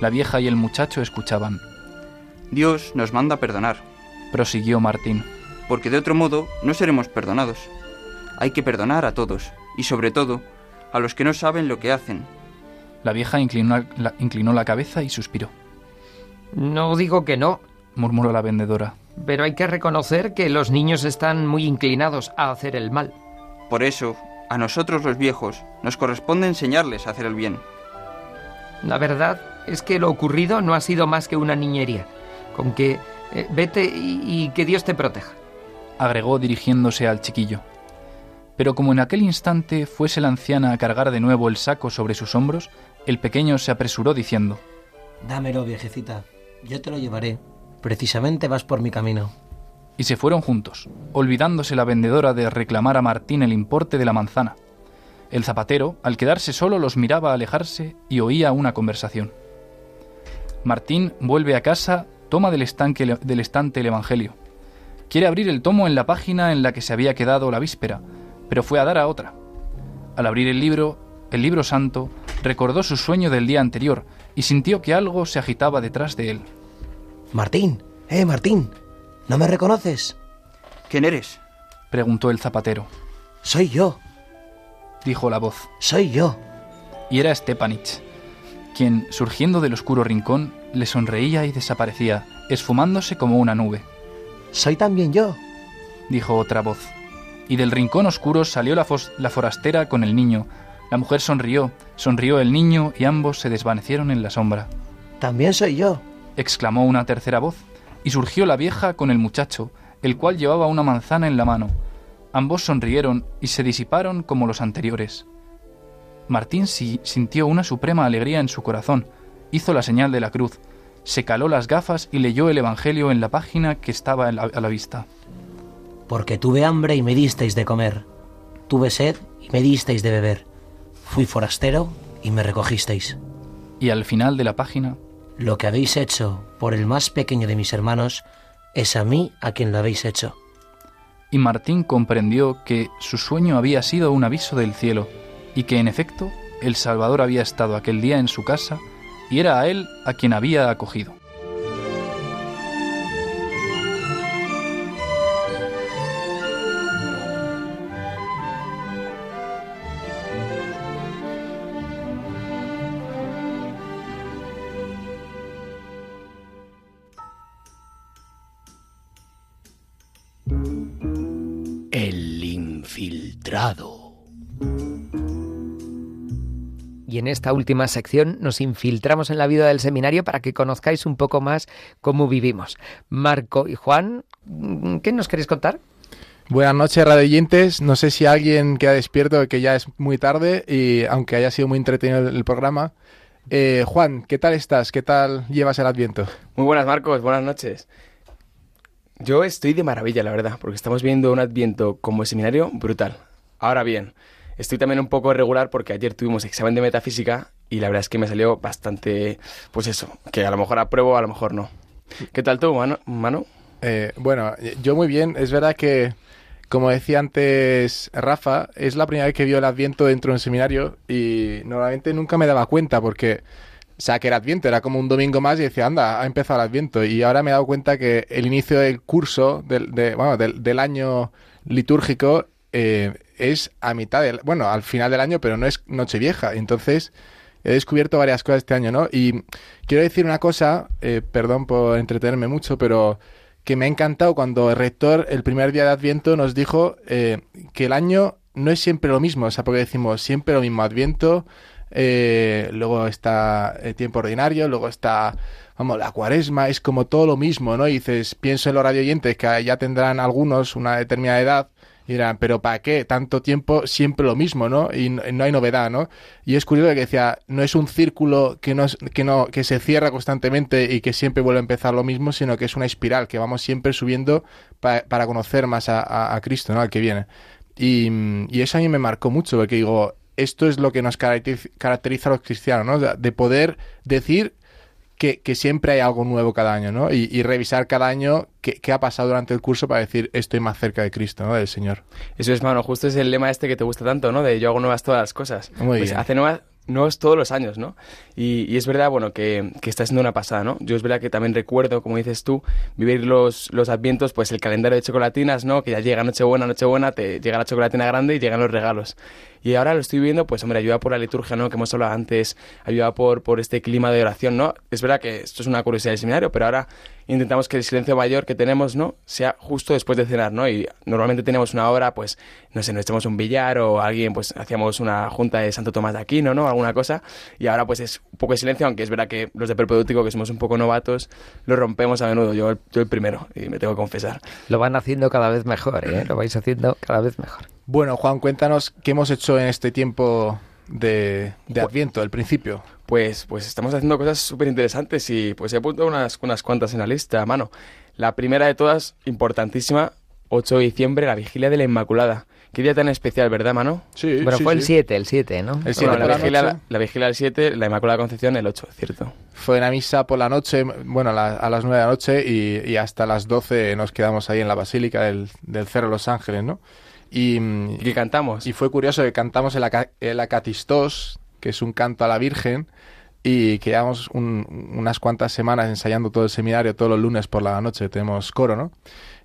La vieja y el muchacho escuchaban. Dios nos manda perdonar, Prosiguió Martín. porque de otro modo no seremos perdonados. Hay que perdonar a todos, y sobre todo a los que no saben lo que hacen. La vieja inclinó la, inclinó la cabeza y suspiró. No digo que no, murmuró la vendedora. pero hay que reconocer que los niños están muy inclinados a hacer el mal. Por eso, a nosotros los viejos nos corresponde enseñarles a hacer el bien. La verdad es que lo ocurrido no ha sido más que una niñería. Con que eh, vete y, y que Dios te proteja. agregó dirigiéndose al chiquillo. Pero como en aquel instante fuese la anciana a cargar de nuevo el saco sobre sus hombros, el pequeño se apresuró diciendo Dámelo, viejecita. Yo te lo llevaré. Precisamente vas por mi camino. y se fueron juntos, olvidándose la vendedora de reclamar a Martín el importe de la manzana. El zapatero, al quedarse solo, los miraba alejarse y oía una conversación. Martín vuelve a casa, toma del, estanque- del estante el Evangelio. Quiere abrir el tomo en la página en la que se había quedado la víspera, pero fue a dar a otra. Al abrir el libro, el libro santo, recordó su sueño del día anterior y sintió que algo se agitaba detrás de él. Martín, eh, Martín, ¿no me reconoces? ¿Quién eres? preguntó el zapatero. Soy yo, Dijo la voz. soy yo. Y era Stepanich, quien, surgiendo del oscuro rincón, le sonreía y desaparecía, esfumándose como una nube. Soy también yo. Dijo otra voz. Y del rincón oscuro salió la, forastera con el niño. La mujer sonrió, sonrió el niño y ambos se desvanecieron en la sombra. También soy yo. exclamó una tercera voz, y surgió la vieja con el muchacho, el cual llevaba una manzana en la mano. Ambos sonrieron y se disiparon como los anteriores. Martín si- sintió una suprema alegría en su corazón, hizo la señal de la cruz, se caló las gafas y leyó el Evangelio en la página que estaba a la vista. Porque tuve hambre y me disteis de comer. Tuve sed y me disteis de beber. Fui forastero y me recogisteis. Y al final de la página, Lo que habéis hecho por el más pequeño de mis hermanos es a mí a quien lo habéis hecho. y Martín comprendió que su sueño había sido un aviso del cielo, y que en efecto el Salvador había estado aquel día en su casa, y era a él a quien había acogido. Infiltrado. Y en esta última sección nos infiltramos en la vida del seminario para que conozcáis un poco más cómo vivimos. Marco y Juan, ¿qué nos queréis contar? Buenas noches, radioyentes. No sé si alguien queda despierto, que ya es muy tarde, y aunque haya sido muy entretenido el, el programa. Eh, Juan, ¿qué tal estás? ¿Qué tal llevas el Adviento? Muy buenas, Marcos. Buenas noches. Yo estoy de maravilla, la verdad, porque estamos viendo un Adviento como seminario brutal. Ahora bien, estoy también un poco irregular porque ayer tuvimos examen de metafísica y la verdad es que me salió bastante, pues eso, que a lo mejor apruebo, a lo mejor no. ¿Qué tal tú, Mano? Manu? Eh, bueno, yo muy bien. Es verdad que, como decía antes Rafa, es la primera vez que vio el Adviento dentro de un seminario y normalmente nunca me daba cuenta porque, o sea, que era Adviento, era como un domingo más y decía, anda, ha empezado el Adviento. Y ahora me he dado cuenta que el inicio del curso, del, de- bueno, del, del año litúrgico, eh, es a mitad del, bueno, al final del año, pero no es Nochevieja. Entonces, he descubierto varias cosas este año, ¿no? Y quiero decir una cosa, eh, perdón por entretenerme mucho, pero que me ha encantado cuando el rector el primer día de Adviento nos dijo eh, que el año no es siempre lo mismo, o sea, porque decimos siempre lo mismo Adviento, eh, luego está el tiempo ordinario, luego está, vamos, la cuaresma, es como todo lo mismo, ¿no? Y dices, pienso en los radioyentes que ya tendrán algunos una determinada edad y dirán, pero ¿para qué? Tanto tiempo siempre lo mismo, ¿no? Y no, hay novedad, ¿no? Y es curioso que decía, no es un círculo que no, es- que no que se cierra constantemente y que siempre vuelve a empezar lo mismo, sino que es una espiral, que vamos siempre subiendo pa- para conocer más a, Cristo, ¿no? Al que viene. Y, y eso a mí me marcó mucho, porque digo, esto es lo que nos caracteriza, a los cristianos, ¿no? De poder decir que, que siempre hay algo nuevo cada año, ¿no? Y, y revisar cada año qué, qué ha pasado durante el curso para decir estoy más cerca de Cristo, ¿no? Del Señor. Eso es, mano, justo es el lema este que te gusta tanto, ¿no? De yo hago nuevas todas las cosas. Muy pues bien. hace nuevas, nuevos todos los años, ¿no? Y, y es verdad, bueno, que, que está siendo una pasada, ¿no? Yo es verdad que también recuerdo, como dices tú, vivir los, los advientos, pues el calendario de chocolatinas, ¿no? Que ya llega Nochebuena, Nochebuena, te llega la chocolatina grande y llegan los regalos. Y ahora lo estoy viendo, pues hombre, ayuda por la liturgia, ¿no? Que hemos hablado antes, ayuda por, por este clima de oración, ¿no? Es verdad que esto es una curiosidad del seminario, pero ahora intentamos que el silencio mayor que tenemos, ¿no? Sea justo después de cenar, ¿no? Y normalmente tenemos una hora, pues, no sé, nos echamos un billar o alguien, pues, hacíamos una junta de Santo Tomás de Aquino, ¿no? Alguna cosa. Y ahora, pues, es un poco de silencio, aunque es verdad que los de perpedútico, que somos un poco novatos, lo rompemos a menudo. Yo, yo el primero, y me tengo que confesar. Lo van haciendo cada vez mejor, ¿eh? Lo vais haciendo cada vez mejor. Bueno, Juan, cuéntanos qué hemos hecho en este tiempo de, de Adviento, el principio. Pues, pues estamos haciendo cosas súper interesantes y pues he puesto unas, unas cuantas en la lista, a mano. La primera de todas, importantísima, 8 de diciembre, la vigilia de la Inmaculada. Qué día tan especial, ¿verdad, mano? Sí, Bueno, fue el 7, el 7, ¿no? El 7 Bueno, por la, vigilia, noche. la, la vigilia del 7, la Inmaculada Concepción el 8, ¿cierto? Fue una misa por la noche, bueno, a, la- a las 9 de la noche y, y hasta las 12 nos quedamos ahí en la Basílica del, del Cerro Los Ángeles, ¿no? Y, ¿Y qué cantamos? y fue curioso que cantamos el, aca- el Acatistós, que es un canto a la Virgen, y que llevamos un- unas cuantas semanas ensayando todo el seminario, todos los lunes por la noche tenemos coro, ¿no?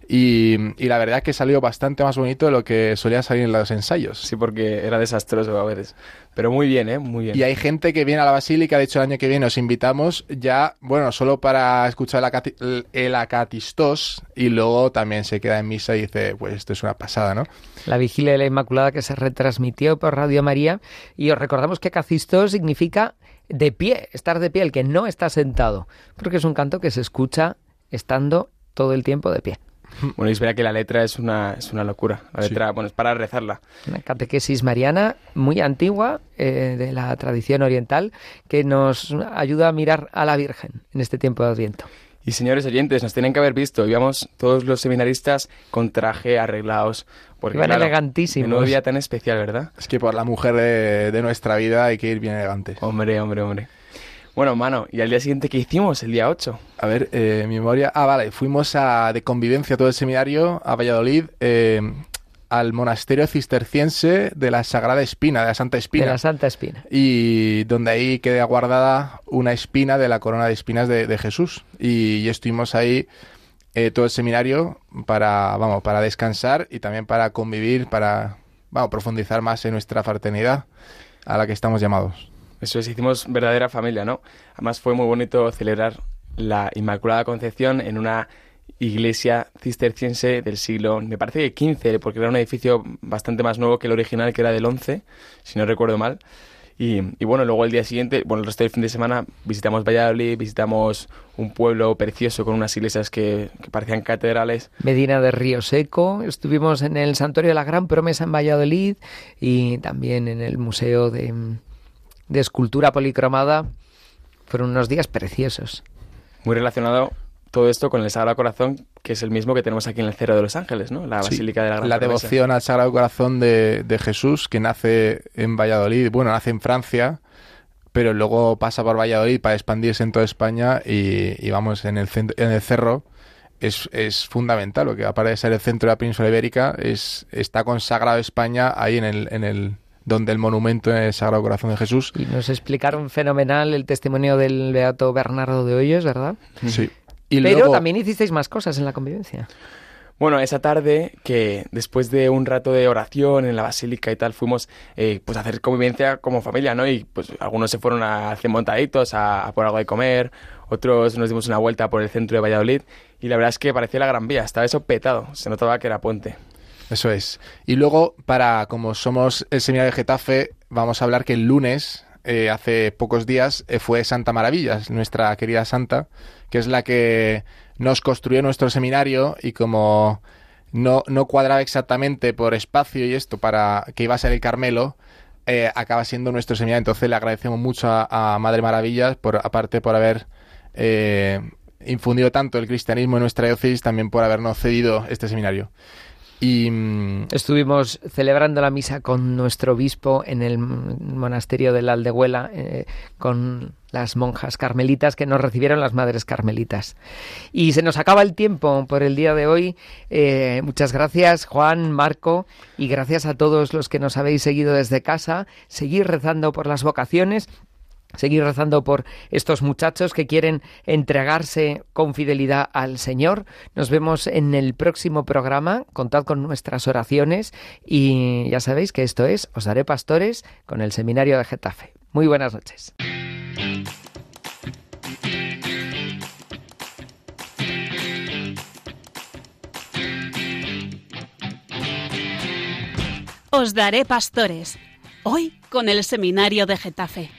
Y, y la verdad que salió bastante más bonito de lo que solía salir en los ensayos. Sí, porque era desastroso a veces. Pero muy bien, ¿eh? Muy bien. Y hay gente que viene a la Basílica, de hecho el año que viene os invitamos ya, bueno, solo para escuchar el, acati- el- Acatistós y luego también se queda en misa y dice, pues esto es una pasada, ¿no? La vigilia de la Inmaculada que se retransmitió por Radio María. Y os recordamos que cacisto significa de pie, estar de pie, el que no está sentado. Porque es un canto que se escucha estando todo el tiempo de pie. Bueno, y es verdad que la letra es una, es una locura. La Sí. letra, bueno, es para rezarla. Una catequesis mariana muy antigua eh, de la tradición oriental que nos ayuda a mirar a la Virgen en este tiempo de Adviento. Y señores oyentes, nos tienen que haber visto. Íbamos todos los seminaristas con traje, arreglados. Porque, Iban claro, elegantísimos. menudo día tan especial, ¿verdad? Es que por la mujer de, de nuestra vida hay que ir bien elegantes. Hombre, hombre, hombre. Bueno, mano, ¿y al día siguiente qué hicimos? El día 8. A ver, eh, mi memoria... Ah, vale, fuimos a, de convivencia todo el seminario a Valladolid, eh, al monasterio cisterciense de la Sagrada Espina, de la Santa Espina. De la Santa Espina. y donde ahí queda guardada una espina de la corona de espinas de, de Jesús. Y, y estuvimos ahí eh, todo el seminario para, vamos, para descansar y también para convivir, para, vamos, profundizar más en nuestra fraternidad a la que estamos llamados. Eso es, hicimos verdadera familia, ¿no? Además fue muy bonito celebrar la Inmaculada Concepción en una iglesia cisterciense del siglo, me parece que XV, porque era un edificio bastante más nuevo que el original, que era del XI, si no recuerdo mal. Y, y bueno, luego el día siguiente, bueno, el resto del fin de semana visitamos Valladolid, visitamos un pueblo precioso con unas iglesias que, que parecían catedrales. Medina de Río Seco, estuvimos en el Santuario de la Gran Promesa en Valladolid y también en el Museo de, de Escultura Policromada. Fueron unos días preciosos. Muy relacionado todo esto con el Sagrado Corazón, que es el mismo que tenemos aquí en el Cerro de los Ángeles, ¿no? La Sí, Basílica de la Gran la Promesa. devoción al Sagrado Corazón de, de Jesús, que nace en Valladolid, bueno, nace en Francia, pero luego pasa por Valladolid para expandirse en toda España y, y vamos, en el, cent- en el cerro es, es fundamental, lo que aparte de ser el centro de la península ibérica, es, está consagrado España ahí en el, en el donde el monumento en el Sagrado Corazón de Jesús. Y nos explicaron fenomenal el testimonio del Beato Bernardo de Hoyos, ¿verdad? Sí. Y Pero luego- también hicisteis más cosas en la convivencia. Bueno, esa tarde que después de un rato de oración en la basílica y tal, fuimos eh, pues a hacer convivencia como familia, ¿no? Y pues algunos se fueron a hacer montaditos, a, a por algo de comer, otros nos dimos una vuelta por el centro de Valladolid y la verdad es que parecía la Gran Vía, estaba eso petado, se notaba que era puente. Eso es. Y luego, para como somos el seminario de Getafe, vamos a hablar que el lunes, eh, hace pocos días, eh, fue Santa Maravillas, nuestra querida Santa, que es la que nos construyó nuestro seminario y como no, no cuadraba exactamente por espacio y esto para que iba a ser el Carmelo, eh, acaba siendo nuestro seminario. Entonces le agradecemos mucho a, Madre Maravillas, por, aparte por haber eh, infundido tanto el cristianismo en nuestra diócesis, también por habernos cedido este seminario. Y Estuvimos celebrando la misa con nuestro obispo en el monasterio de la Aldehuela, eh, con las monjas carmelitas que nos recibieron las madres carmelitas. Y se nos acaba el tiempo por el día de hoy. Eh, muchas gracias, Juan, Marco, y gracias a todos los que nos habéis seguido desde casa. Seguir rezando por las vocaciones seguir rezando por estos muchachos que quieren entregarse con fidelidad al Señor. Nos vemos en el próximo programa. Contad con nuestras oraciones y ya sabéis que esto es Os daré pastores con el Seminario de Getafe. Muy buenas noches. Os daré pastores. Hoy con el Seminario de Getafe.